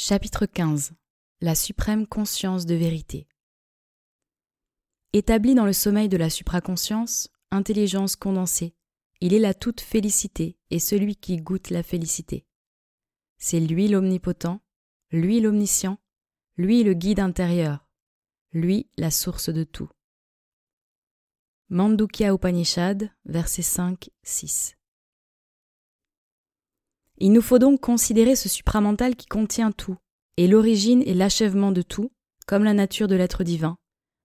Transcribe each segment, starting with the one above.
Chapitre 15 La suprême conscience de vérité. Établi dans le sommeil de la supraconscience, intelligence condensée, il est la toute félicité et celui qui goûte la félicité. C'est lui l'omnipotent, lui l'omniscient, lui le guide intérieur, lui la source de tout. Mandukya Upanishad, versets 5-6. Il nous faut donc considérer ce supramental qui contient tout, et l'origine et l'achèvement de tout, comme la nature de l'être divin,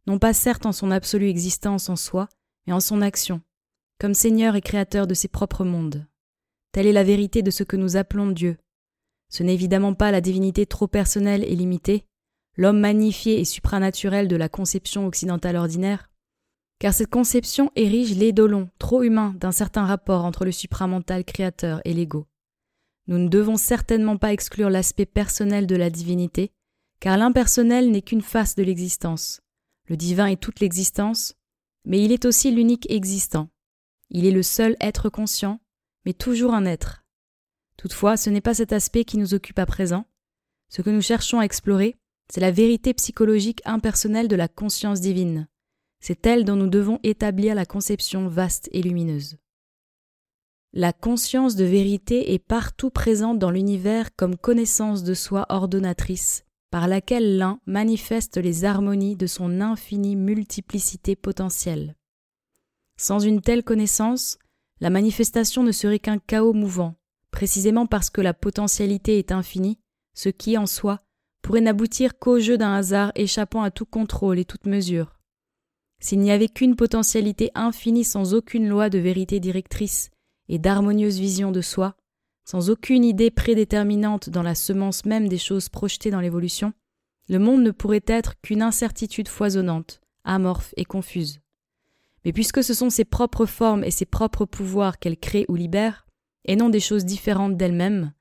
non pas certes en son absolue existence en soi, mais en son action, comme Seigneur et Créateur de ses propres mondes. Telle est la vérité de ce que nous appelons Dieu. Ce n'est évidemment pas la divinité trop personnelle et limitée, l'homme magnifié et supranaturel de la conception occidentale ordinaire, car cette conception érige l'édolon trop humain d'un certain rapport entre le supramental créateur et l'ego. Nous ne devons certainement pas exclure l'aspect personnel de la divinité, car l'impersonnel n'est qu'une face de l'existence. Le divin est toute l'existence, mais il est aussi l'unique existant. Il est le seul être conscient, mais toujours un être. Toutefois, ce n'est pas cet aspect qui nous occupe à présent. Ce que nous cherchons à explorer, c'est la vérité psychologique impersonnelle de la conscience divine. C'est elle dont nous devons établir la conception vaste et lumineuse. La conscience de vérité est partout présente dans l'univers comme connaissance de soi ordonnatrice, par laquelle l'un manifeste les harmonies de son infinie multiplicité potentielle. Sans une telle connaissance, la manifestation ne serait qu'un chaos mouvant, précisément parce que la potentialité est infinie, ce qui, en soi, pourrait n'aboutir qu'au jeu d'un hasard échappant à tout contrôle et toute mesure. S'il n'y avait qu'une potentialité infinie sans aucune loi de vérité directrice, et d'harmonieuse vision de soi, sans aucune idée prédéterminante dans la semence même des choses projetées dans l'évolution, le monde ne pourrait être qu'une incertitude foisonnante, amorphe et confuse. Mais puisque ce sont ses propres formes et ses propres pouvoirs qu'elle crée ou libère, et non des choses différentes d'elle-même,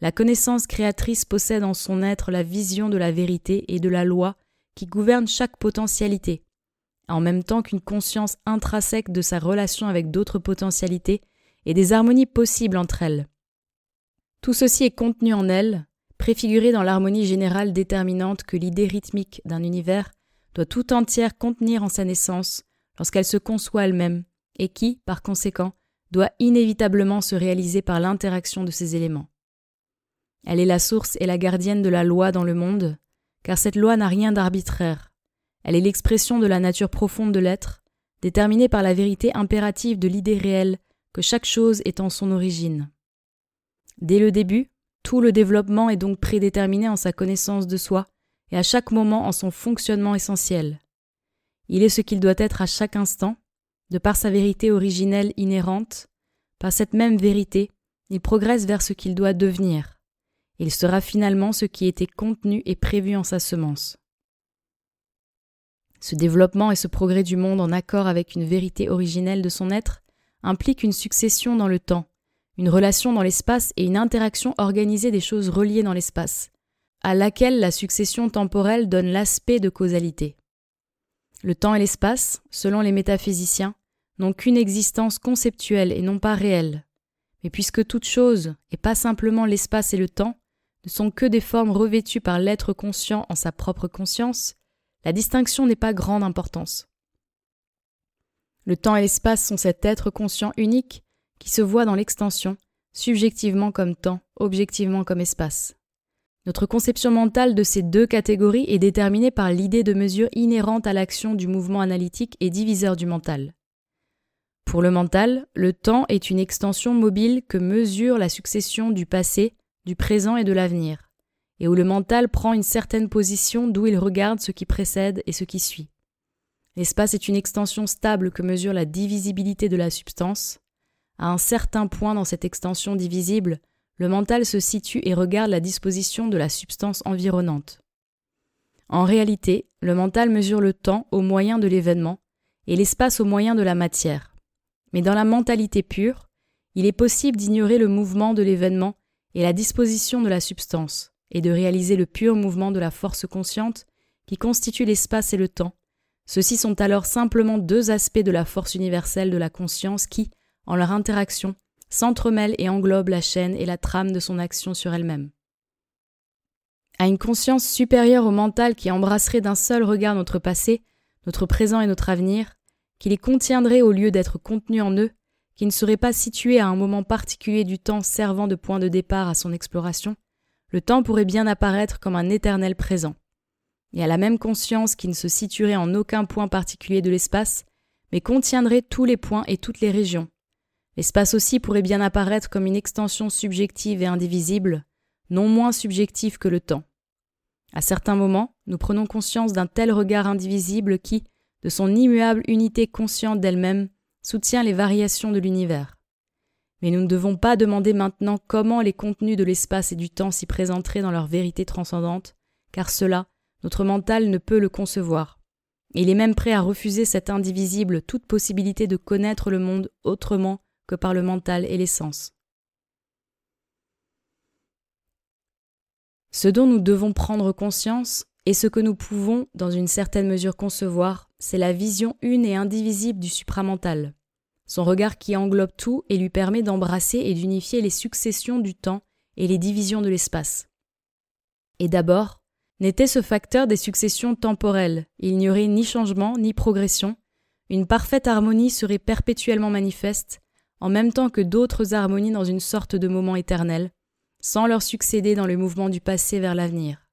la connaissance créatrice possède en son être la vision de la vérité et de la loi qui gouverne chaque potentialité, en même temps qu'une conscience intrinsèque de sa relation avec d'autres potentialités et des harmonies possibles entre elles. Tout ceci est contenu en elle, préfiguré dans l'harmonie générale déterminante que l'idée rythmique d'un univers doit tout entière contenir en sa naissance lorsqu'elle se conçoit elle-même, et qui, par conséquent, doit inévitablement se réaliser par l'interaction de ces éléments. Elle est la source et la gardienne de la loi dans le monde, car cette loi n'a rien d'arbitraire. Elle est l'expression de la nature profonde de l'être, déterminée par la vérité impérative de l'idée réelle que chaque chose est en son origine. Dès le début, tout le développement est donc prédéterminé en sa connaissance de soi et à chaque moment en son fonctionnement essentiel. Il est ce qu'il doit être à chaque instant, de par sa vérité originelle inhérente, par cette même vérité, il progresse vers ce qu'il doit devenir. Il sera finalement ce qui était contenu et prévu en sa semence. Ce développement et ce progrès du monde en accord avec une vérité originelle de son être implique une succession dans le temps, une relation dans l'espace et une interaction organisée des choses reliées dans l'espace, à laquelle la succession temporelle donne l'aspect de causalité. Le temps et l'espace, selon les métaphysiciens, n'ont qu'une existence conceptuelle et non pas réelle. Mais puisque toute chose, et pas simplement l'espace et le temps, ne sont que des formes revêtues par l'être conscient en sa propre conscience, la distinction n'est pas grande importance. Le temps et l'espace sont cet être conscient unique qui se voit dans l'extension, subjectivement comme temps, objectivement comme espace. Notre conception mentale de ces deux catégories est déterminée par l'idée de mesure inhérente à l'action du mouvement analytique et diviseur du mental. Pour le mental, le temps est une extension mobile que mesure la succession du passé, du présent et de l'avenir, et où le mental prend une certaine position d'où il regarde ce qui précède et ce qui suit. L'espace est une extension stable que mesure la divisibilité de la substance. À un certain point dans cette extension divisible, le mental se situe et regarde la disposition de la substance environnante. En réalité, le mental mesure le temps au moyen de l'événement et l'espace au moyen de la matière. Mais dans la mentalité pure, il est possible d'ignorer le mouvement de l'événement et la disposition de la substance, et de réaliser le pur mouvement de la force consciente qui constitue l'espace et le temps, ceux-ci sont alors simplement deux aspects de la force universelle de la conscience qui, en leur interaction, s'entremêlent et englobent la chaîne et la trame de son action sur elle-même. à une conscience supérieure au mental qui embrasserait d'un seul regard notre passé, notre présent et notre avenir, qui les contiendrait au lieu d'être contenus en eux, qui ne serait pas situé à un moment particulier du temps servant de point de départ à son exploration, le temps pourrait bien apparaître comme un éternel présent. Et à la même conscience qui ne se situerait en aucun point particulier de l'espace, mais contiendrait tous les points et toutes les régions. L'espace aussi pourrait bien apparaître comme une extension subjective et indivisible, non moins subjective que le temps. À certains moments, nous prenons conscience d'un tel regard indivisible qui, de son immuable unité consciente d'elle-même, soutient les variations de l'univers. Mais nous ne devons pas demander maintenant comment les contenus de l'espace et du temps s'y présenteraient dans leur vérité transcendante, car cela, notre mental ne peut le concevoir. Il est même prêt à refuser cet indivisible toute possibilité de connaître le monde autrement que par le mental et l'essence. Ce dont nous devons prendre conscience, et ce que nous pouvons, dans une certaine mesure, concevoir, c'est la vision une et indivisible du supramental. Son regard qui englobe tout et lui permet d'embrasser et d'unifier les successions du temps et les divisions de l'espace. Et d'abord, n'était ce facteur des successions temporelles, il n'y aurait ni changement ni progression, une parfaite harmonie serait perpétuellement manifeste, en même temps que d'autres harmonies dans une sorte de moment éternel, sans leur succéder dans le mouvement du passé vers l'avenir.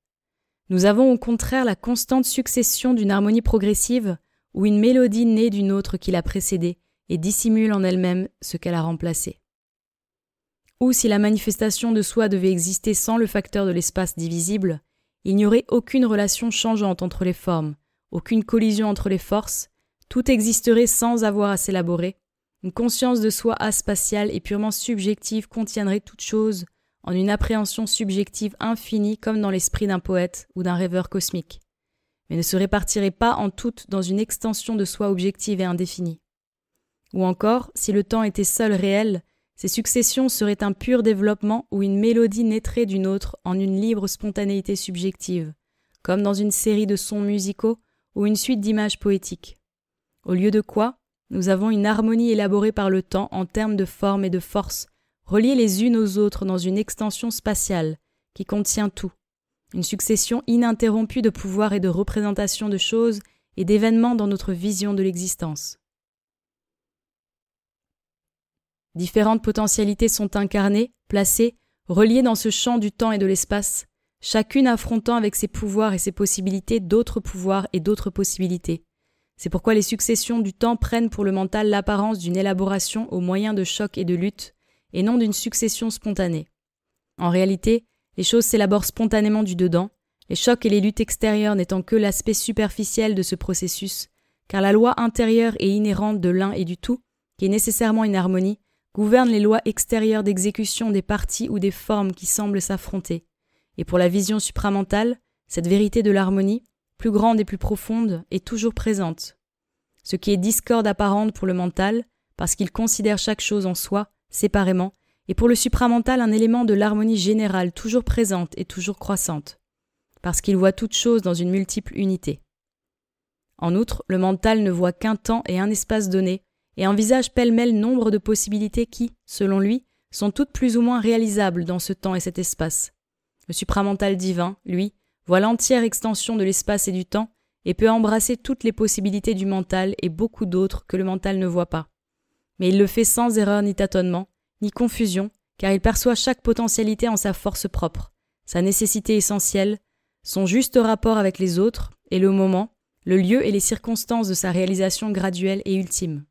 Nous avons au contraire la constante succession d'une harmonie progressive ou une mélodie née d'une autre qui l'a précédée et dissimule en elle-même ce qu'elle a remplacé. Ou si la manifestation de soi devait exister sans le facteur de l'espace divisible, il n'y aurait aucune relation changeante entre les formes, aucune collision entre les forces, tout existerait sans avoir à s'élaborer, une conscience de soi aspatiale et purement subjective contiendrait toute chose en une appréhension subjective infinie comme dans l'esprit d'un poète ou d'un rêveur cosmique, mais ne se répartirait pas en toutes dans une extension de soi objective et indéfinie. Ou encore, si le temps était seul réel, ces successions seraient un pur développement où une mélodie naîtrait d'une autre en une libre spontanéité subjective, comme dans une série de sons musicaux ou une suite d'images poétiques. Au lieu de quoi, nous avons une harmonie élaborée par le temps en termes de forme et de force reliées les unes aux autres dans une extension spatiale qui contient tout, une succession ininterrompue de pouvoirs et de représentations de choses et d'événements dans notre vision de l'existence. Différentes potentialités sont incarnées, placées, reliées dans ce champ du temps et de l'espace, chacune affrontant avec ses pouvoirs et ses possibilités d'autres pouvoirs et d'autres possibilités. C'est pourquoi les successions du temps prennent pour le mental l'apparence d'une élaboration au moyen de chocs et de luttes, et non d'une succession spontanée. En réalité, les choses s'élaborent spontanément du dedans, les chocs et les luttes extérieures n'étant que l'aspect superficiel de ce processus, car la loi intérieure et inhérente de l'un et du tout, qui est nécessairement une harmonie, gouverne les lois extérieures d'exécution des parties ou des formes qui semblent s'affronter. Et pour la vision supramentale, cette vérité de l'harmonie, plus grande et plus profonde, est toujours présente. Ce qui est discorde apparente pour le mental, parce qu'il considère chaque chose en soi, séparément, et pour le supramental un élément de l'harmonie générale toujours présente et toujours croissante, parce qu'il voit toute chose dans une multiple unité. En outre, le mental ne voit qu'un temps et un espace donné, et envisage pêle-mêle nombre de possibilités qui, selon lui, sont toutes plus ou moins réalisables dans ce temps et cet espace. Le supramental divin, lui, voit l'entière extension de l'espace et du temps, et peut embrasser toutes les possibilités du mental et beaucoup d'autres que le mental ne voit pas mais il le fait sans erreur ni tâtonnement, ni confusion, car il perçoit chaque potentialité en sa force propre, sa nécessité essentielle, son juste rapport avec les autres, et le moment, le lieu et les circonstances de sa réalisation graduelle et ultime.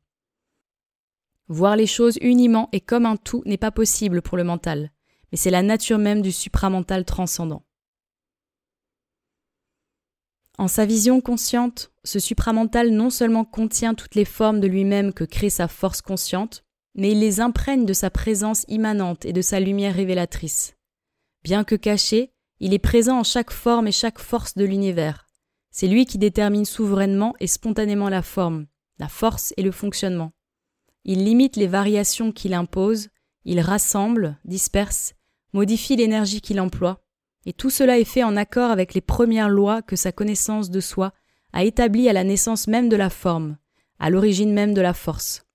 Voir les choses uniment et comme un tout n'est pas possible pour le mental, mais c'est la nature même du supramental transcendant. En sa vision consciente, ce supramental non seulement contient toutes les formes de lui-même que crée sa force consciente, mais il les imprègne de sa présence immanente et de sa lumière révélatrice. Bien que caché, il est présent en chaque forme et chaque force de l'univers. C'est lui qui détermine souverainement et spontanément la forme, la force et le fonctionnement. Il limite les variations qu'il impose, il rassemble, disperse, modifie l'énergie qu'il emploie, et tout cela est fait en accord avec les premières lois que sa connaissance de soi a établies à la naissance même de la forme, à l'origine même de la force.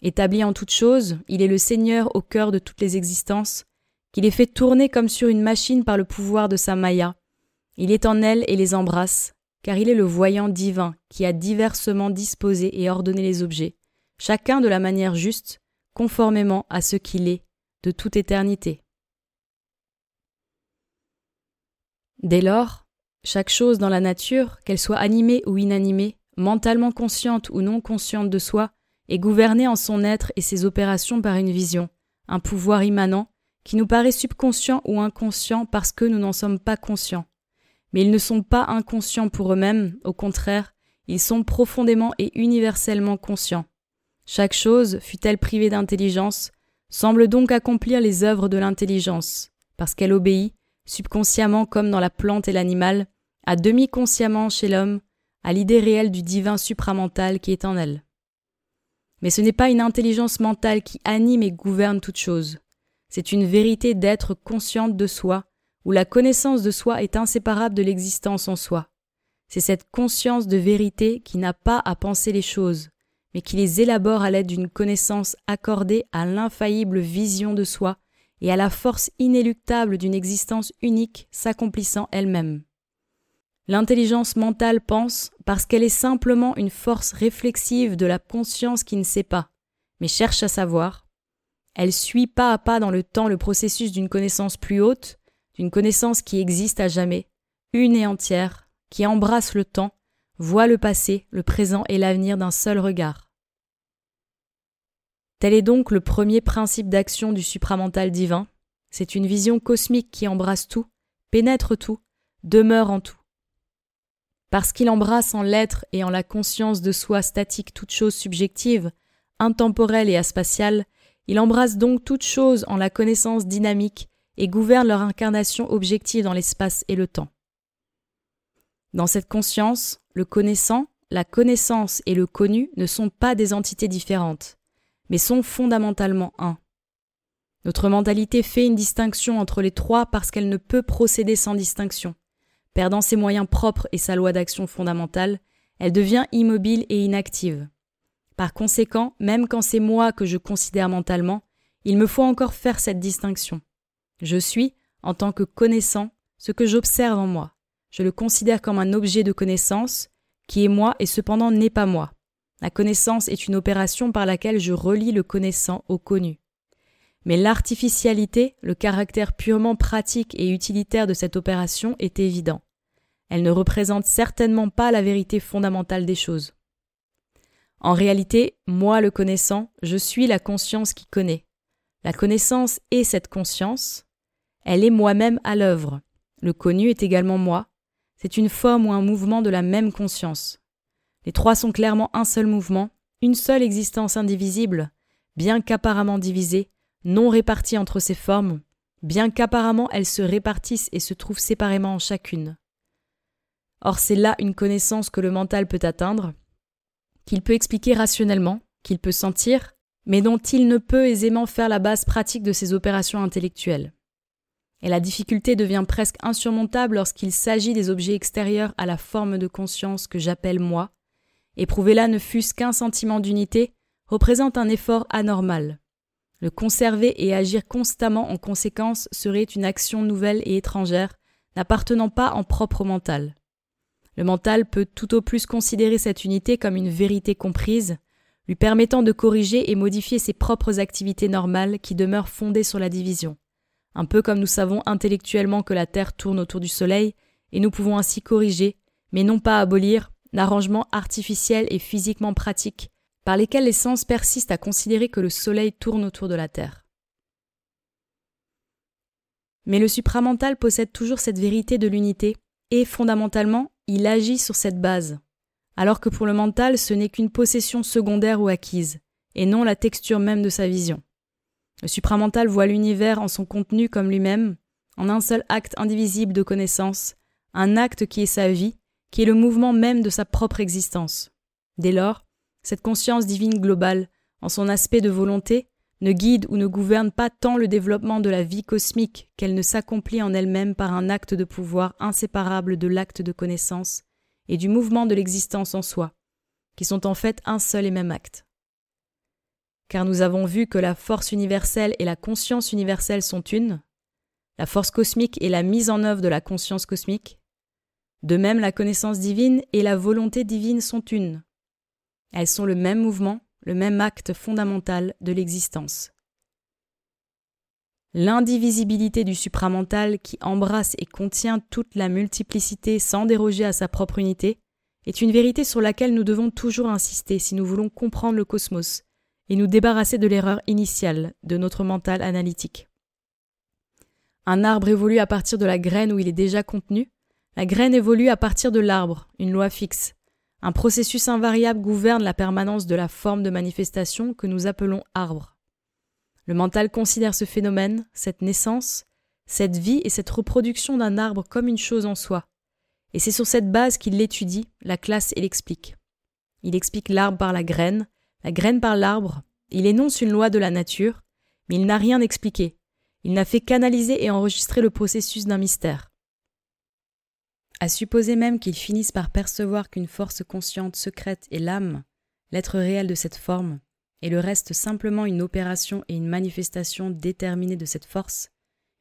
Établi en toutes choses, il est le Seigneur au cœur de toutes les existences, qu'il est fait tourner comme sur une machine par le pouvoir de sa Maya, Il est en elles et les embrasse, car il est le voyant divin qui a diversement disposé et ordonné les objets, chacun de la manière juste, conformément à ce qu'il est de toute éternité. Dès lors, chaque chose dans la nature, qu'elle soit animée ou inanimée, mentalement consciente ou non consciente de soi, est gouvernée en son être et ses opérations par une vision, un pouvoir immanent, qui nous paraît subconscient ou inconscient parce que nous n'en sommes pas conscients. Mais ils ne sont pas inconscients pour eux-mêmes, au contraire, ils sont profondément et universellement conscients. Chaque chose, fût-elle privée d'intelligence, semble donc accomplir les œuvres de l'intelligence, parce qu'elle obéit, subconsciemment comme dans la plante et l'animal, à demi consciemment chez l'homme, à l'idée réelle du divin supramental qui est en elle. Mais ce n'est pas une intelligence mentale qui anime et gouverne toute chose. C'est une vérité d'être consciente de soi, où la connaissance de soi est inséparable de l'existence en soi. C'est cette conscience de vérité qui n'a pas à penser les choses, mais qui les élabore à l'aide d'une connaissance accordée à l'infaillible vision de soi et à la force inéluctable d'une existence unique s'accomplissant elle-même. L'intelligence mentale pense parce qu'elle est simplement une force réflexive de la conscience qui ne sait pas, mais cherche à savoir. Elle suit pas à pas dans le temps le processus d'une connaissance plus haute, d'une connaissance qui existe à jamais, une et entière, qui embrasse le temps, voit le passé, le présent et l'avenir d'un seul regard. Tel est donc le premier principe d'action du supramental divin. C'est une vision cosmique qui embrasse tout, pénètre tout, demeure en tout. Parce qu'il embrasse en l'être et en la conscience de soi statique toute chose subjective, intemporelle et aspatiale, il embrasse donc toute chose en la connaissance dynamique et gouverne leur incarnation objective dans l'espace et le temps. Dans cette conscience, le connaissant, la connaissance et le connu ne sont pas des entités différentes, mais sont fondamentalement un. Notre mentalité fait une distinction entre les trois parce qu'elle ne peut procéder sans distinction. Perdant ses moyens propres et sa loi d'action fondamentale, elle devient immobile et inactive. Par conséquent, même quand c'est moi que je considère mentalement, il me faut encore faire cette distinction. Je suis, en tant que connaissant, ce que j'observe en moi. Je le considère comme un objet de connaissance, qui est moi et cependant n'est pas moi. La connaissance est une opération par laquelle je relie le connaissant au connu. Mais l'artificialité, le caractère purement pratique et utilitaire de cette opération est évident. Elle ne représente certainement pas la vérité fondamentale des choses. En réalité, moi le connaissant, je suis la conscience qui connaît. La connaissance est cette conscience, elle est moi-même à l'œuvre. Le connu est également moi. C'est une forme ou un mouvement de la même conscience. Les trois sont clairement un seul mouvement, une seule existence indivisible, bien qu'apparemment divisée, non répartie entre ces formes, bien qu'apparemment elles se répartissent et se trouvent séparément en chacune. Or c'est là une connaissance que le mental peut atteindre, qu'il peut expliquer rationnellement, qu'il peut sentir, mais dont il ne peut aisément faire la base pratique de ses opérations intellectuelles. Et la difficulté devient presque insurmontable lorsqu'il s'agit des objets extérieurs à la forme de conscience que j'appelle moi. Éprouver là ne fût-ce qu'un sentiment d'unité représente un effort anormal. Le conserver et agir constamment en conséquence serait une action nouvelle et étrangère, n'appartenant pas en propre mental. Le mental peut tout au plus considérer cette unité comme une vérité comprise, lui permettant de corriger et modifier ses propres activités normales qui demeurent fondées sur la division. Un peu comme nous savons intellectuellement que la Terre tourne autour du Soleil, et nous pouvons ainsi corriger, mais non pas abolir, l'arrangement artificiel et physiquement pratique par lesquels les sens persistent à considérer que le Soleil tourne autour de la Terre. Mais le supramental possède toujours cette vérité de l'unité, et fondamentalement, il agit sur cette base, alors que pour le mental ce n'est qu'une possession secondaire ou acquise, et non la texture même de sa vision. Le supramental voit l'univers en son contenu comme lui-même, en un seul acte indivisible de connaissance, un acte qui est sa vie, qui est le mouvement même de sa propre existence. Dès lors, cette conscience divine globale, en son aspect de volonté, ne guide ou ne gouverne pas tant le développement de la vie cosmique qu'elle ne s'accomplit en elle-même par un acte de pouvoir inséparable de l'acte de connaissance et du mouvement de l'existence en soi, qui sont en fait un seul et même acte. Car nous avons vu que la force universelle et la conscience universelle sont une, la force cosmique est la mise en œuvre de la conscience cosmique, De même, la connaissance divine et la volonté divine sont une. Elles sont le même mouvement, le même acte fondamental de l'existence. L'indivisibilité du supramental qui embrasse et contient toute la multiplicité sans déroger à sa propre unité est une vérité sur laquelle nous devons toujours insister si nous voulons comprendre le cosmos et nous débarrasser de l'erreur initiale de notre mental analytique. Un arbre évolue à partir de la graine où il est déjà contenu, la graine évolue à partir de l'arbre, une loi fixe. Un processus invariable gouverne la permanence de la forme de manifestation que nous appelons arbre. Le mental considère ce phénomène, cette naissance, cette vie et cette reproduction d'un arbre comme une chose en soi. Et c'est sur cette base qu'il l'étudie, la classe et l'explique. Il explique l'arbre par la graine, la graine par l'arbre, il énonce une loi de la nature, mais il n'a rien expliqué. Il n'a fait qu'analyser et enregistrer le processus d'un mystère. À supposer même qu'il finisse par percevoir qu'une force consciente secrète est l'âme, l'être réel de cette forme, et le reste simplement une opération et une manifestation déterminée de cette force,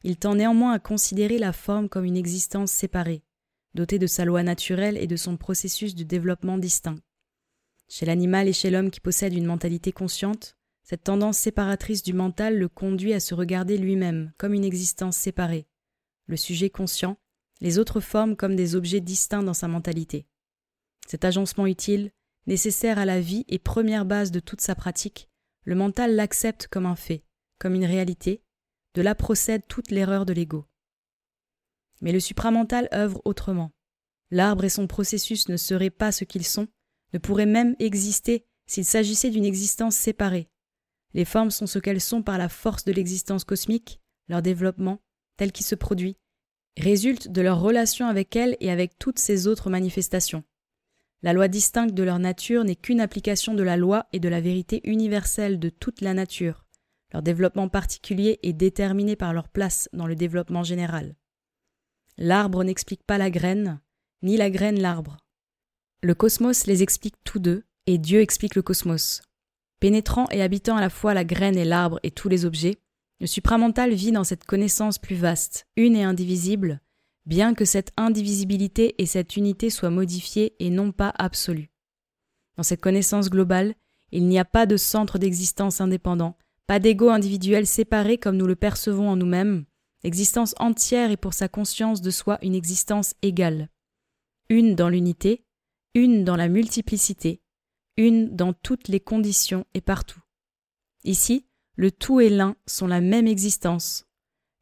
il tend néanmoins à considérer la forme comme une existence séparée, dotée de sa loi naturelle et de son processus de développement distinct. Chez l'animal et chez l'homme qui possède une mentalité consciente, cette tendance séparatrice du mental le conduit à se regarder lui-même comme une existence séparée, le sujet conscient, les autres formes comme des objets distincts dans sa mentalité. Cet agencement utile, nécessaire à la vie et première base de toute sa pratique, le mental l'accepte comme un fait, comme une réalité, de là procède toute l'erreur de l'ego. Mais le supramental œuvre autrement. L'arbre et son processus ne seraient pas ce qu'ils sont, ne pourraient même exister s'il s'agissait d'une existence séparée. Les formes sont ce qu'elles sont par la force de l'existence cosmique, leur développement, tel qu'il se produit, résulte de leur relation avec elles et avec toutes ces autres manifestations. La loi distincte de leur nature n'est qu'une application de la loi et de la vérité universelle de toute la nature. Leur développement particulier est déterminé par leur place dans le développement général. L'arbre n'explique pas la graine, ni la graine l'arbre. Le cosmos les explique tous deux, et Dieu explique le cosmos. Pénétrant et habitant à la fois la graine et l'arbre et tous les objets, le supramental vit dans cette connaissance plus vaste, une et indivisible, bien que cette indivisibilité et cette unité soient modifiées et non pas absolues. Dans cette connaissance globale, il n'y a pas de centre d'existence indépendant, pas d'ego individuel séparé comme nous le percevons en nous-mêmes, l'existence entière est pour sa conscience de soi une existence égale. Une dans l'unité, une dans la multiplicité, une dans toutes les conditions et partout. Ici, le tout et l'un sont la même existence.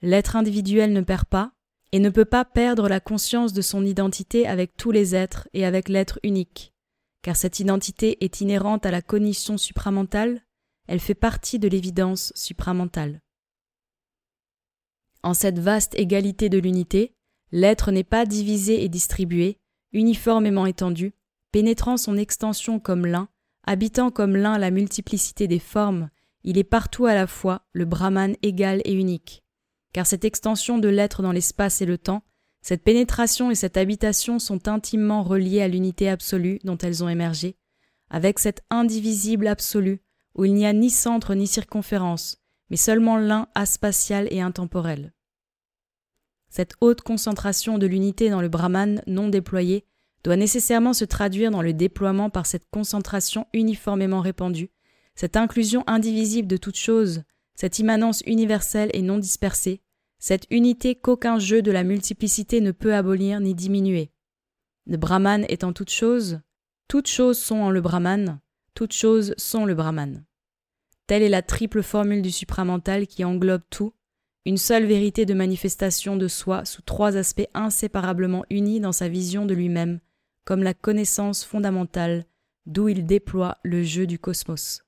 L'être individuel ne perd pas, et ne peut pas perdre la conscience de son identité avec tous les êtres et avec l'être unique, car cette identité est inhérente à la cognition supramentale, elle fait partie de l'évidence supramentale. En cette vaste égalité de l'unité, l'être n'est pas divisé et distribué, uniformément étendu, pénétrant son extension comme l'un, habitant comme l'un la multiplicité des formes, il est partout à la fois le Brahman égal et unique car cette extension de l'être dans l'espace et le temps, cette pénétration et cette habitation sont intimement reliées à l'unité absolue dont elles ont émergé, avec cet indivisible absolu où il n'y a ni centre ni circonférence, mais seulement l'un aspatial et intemporel. Cette haute concentration de l'unité dans le Brahman non déployé doit nécessairement se traduire dans le déploiement par cette concentration uniformément répandue, cette inclusion indivisible de toute chose, cette immanence universelle et non dispersée, cette unité qu'aucun jeu de la multiplicité ne peut abolir ni diminuer. Le Brahman étant toute chose, toutes choses sont en le Brahman, toutes choses sont le Brahman. Telle est la triple formule du supramental qui englobe tout, une seule vérité de manifestation de soi sous trois aspects inséparablement unis dans sa vision de lui-même, comme la connaissance fondamentale d'où il déploie le jeu du cosmos.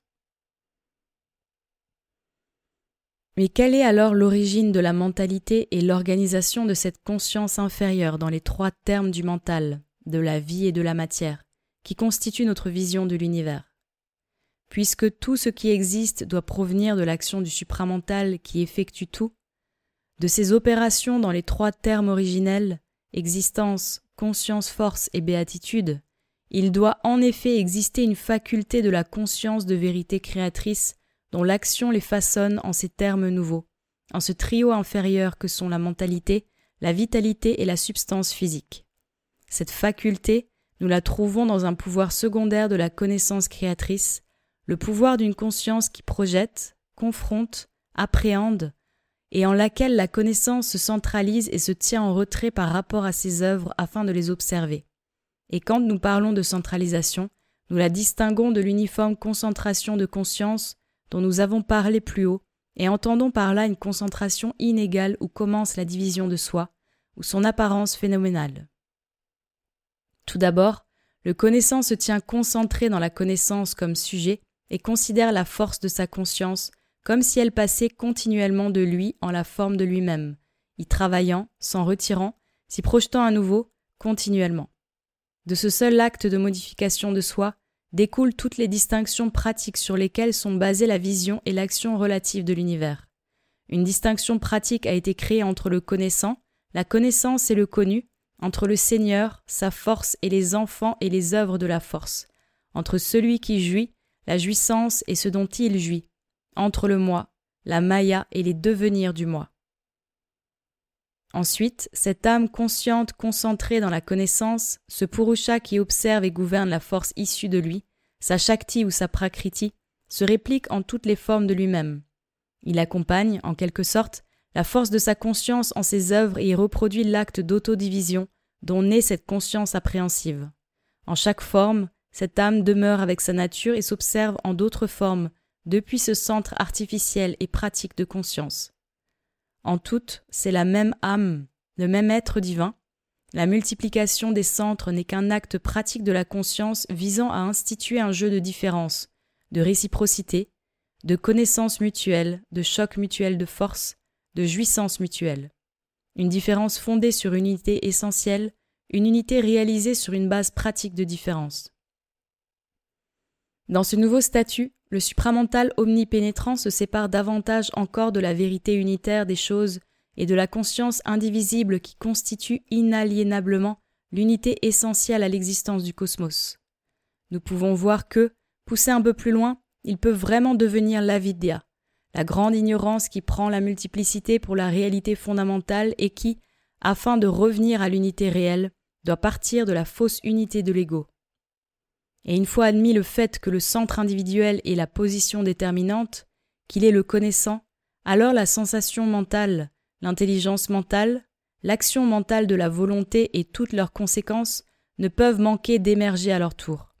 Mais quelle est alors l'origine de la mentalité et l'organisation de cette conscience inférieure dans les trois termes du mental, de la vie et de la matière, qui constituent notre vision de l'univers? Puisque tout ce qui existe doit provenir de l'action du supramental qui effectue tout, de ces opérations dans les trois termes originels, existence, conscience, force et béatitude, il doit en effet exister une faculté de la conscience de vérité créatrice l'action les façonne en ces termes nouveaux, en ce trio inférieur que sont la mentalité, la vitalité et la substance physique. cette faculté, nous la trouvons dans un pouvoir secondaire de la connaissance créatrice, le pouvoir d'une conscience qui projette, confronte, appréhende, et en laquelle la connaissance se centralise et se tient en retrait par rapport à ses œuvres afin de les observer. Et quand nous parlons de centralisation, nous la distinguons de l'uniforme concentration de conscience dont nous avons parlé plus haut, et entendons par là une concentration inégale où commence la division de soi, ou son apparence phénoménale. Tout d'abord, le connaissant se tient concentré dans la connaissance comme sujet et considère la force de sa conscience comme si elle passait continuellement de lui en la forme de lui-même, y travaillant, s'en retirant, s'y projetant à nouveau, continuellement. De ce seul acte de modification de soi découlent toutes les distinctions pratiques sur lesquelles sont basées la vision et l'action relative de l'univers. Une distinction pratique a été créée entre le connaissant, la connaissance et le connu, entre le Seigneur, sa force et les enfants et les œuvres de la force, entre celui qui jouit, la jouissance et ce dont il jouit, entre le moi, la maya et les devenirs du moi. Ensuite, cette âme consciente concentrée dans la connaissance, ce purusha qui observe et gouverne la force issue de lui, sa shakti ou sa prakriti, se réplique en toutes les formes de lui-même. Il accompagne, en quelque sorte, la force de sa conscience en ses œuvres et y reproduit l'acte d'autodivision dont naît cette conscience appréhensive. En chaque forme, cette âme demeure avec sa nature et s'observe en d'autres formes, depuis ce centre artificiel et pratique de conscience. En toute, c'est la même âme, le même être divin. La multiplication des centres n'est qu'un acte pratique de la conscience visant à instituer un jeu de différence, de réciprocité, de connaissance mutuelle, de choc mutuel de force, de jouissance mutuelle. Une différence fondée sur une unité essentielle, une unité réalisée sur une base pratique de différence. Dans ce nouveau statut, le supramental omnipénétrant se sépare davantage encore de la vérité unitaire des choses et de la conscience indivisible qui constitue inaliénablement l'unité essentielle à l'existence du cosmos. Nous pouvons voir que, poussé un peu plus loin, il peut vraiment devenir l'avidya, la grande ignorance qui prend la multiplicité pour la réalité fondamentale et qui, afin de revenir à l'unité réelle, doit partir de la fausse unité de l'ego. Et une fois admis le fait que le centre individuel est la position déterminante, qu'il est le connaissant, alors la sensation mentale, l'intelligence mentale, l'action mentale de la volonté et toutes leurs conséquences ne peuvent manquer d'émerger à leur tour.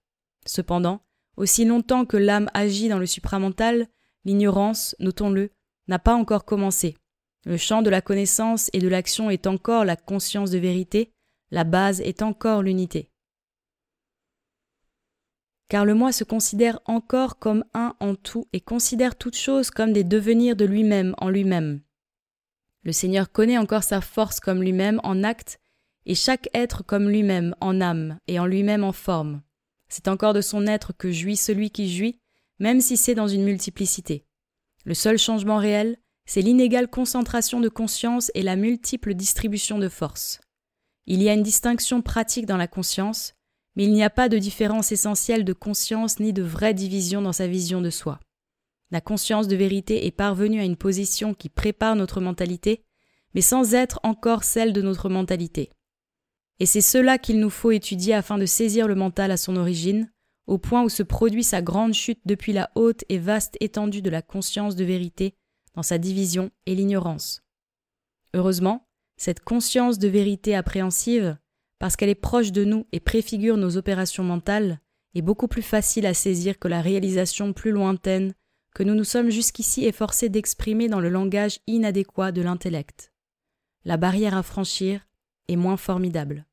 Cependant, aussi longtemps que l'âme agit dans le supramental, L'ignorance, notons-le, n'a pas encore commencé. Le champ de la connaissance et de l'action est encore la conscience de vérité, la base est encore l'unité. Car le moi se considère encore comme un en tout et considère toute chose comme des devenirs de lui-même en lui-même. Le Seigneur connaît encore sa force comme lui-même en acte et chaque être comme lui-même en âme et en lui-même en forme. C'est encore de son être que jouit celui qui jouit même si c'est dans une multiplicité. Le seul changement réel, c'est l'inégale concentration de conscience et la multiple distribution de force. Il y a une distinction pratique dans la conscience, mais il n'y a pas de différence essentielle de conscience ni de vraie division dans sa vision de soi. La conscience de vérité est parvenue à une position qui prépare notre mentalité, mais sans être encore celle de notre mentalité. Et c'est cela qu'il nous faut étudier afin de saisir le mental à son origine, au point où se produit sa grande chute depuis la haute et vaste étendue de la conscience de vérité dans sa division et l'ignorance. Heureusement, cette conscience de vérité appréhensive, parce qu'elle est proche de nous et préfigure nos opérations mentales, est beaucoup plus facile à saisir que la réalisation plus lointaine que nous nous sommes jusqu'ici efforcés d'exprimer dans le langage inadéquat de l'intellect. La barrière à franchir est moins formidable.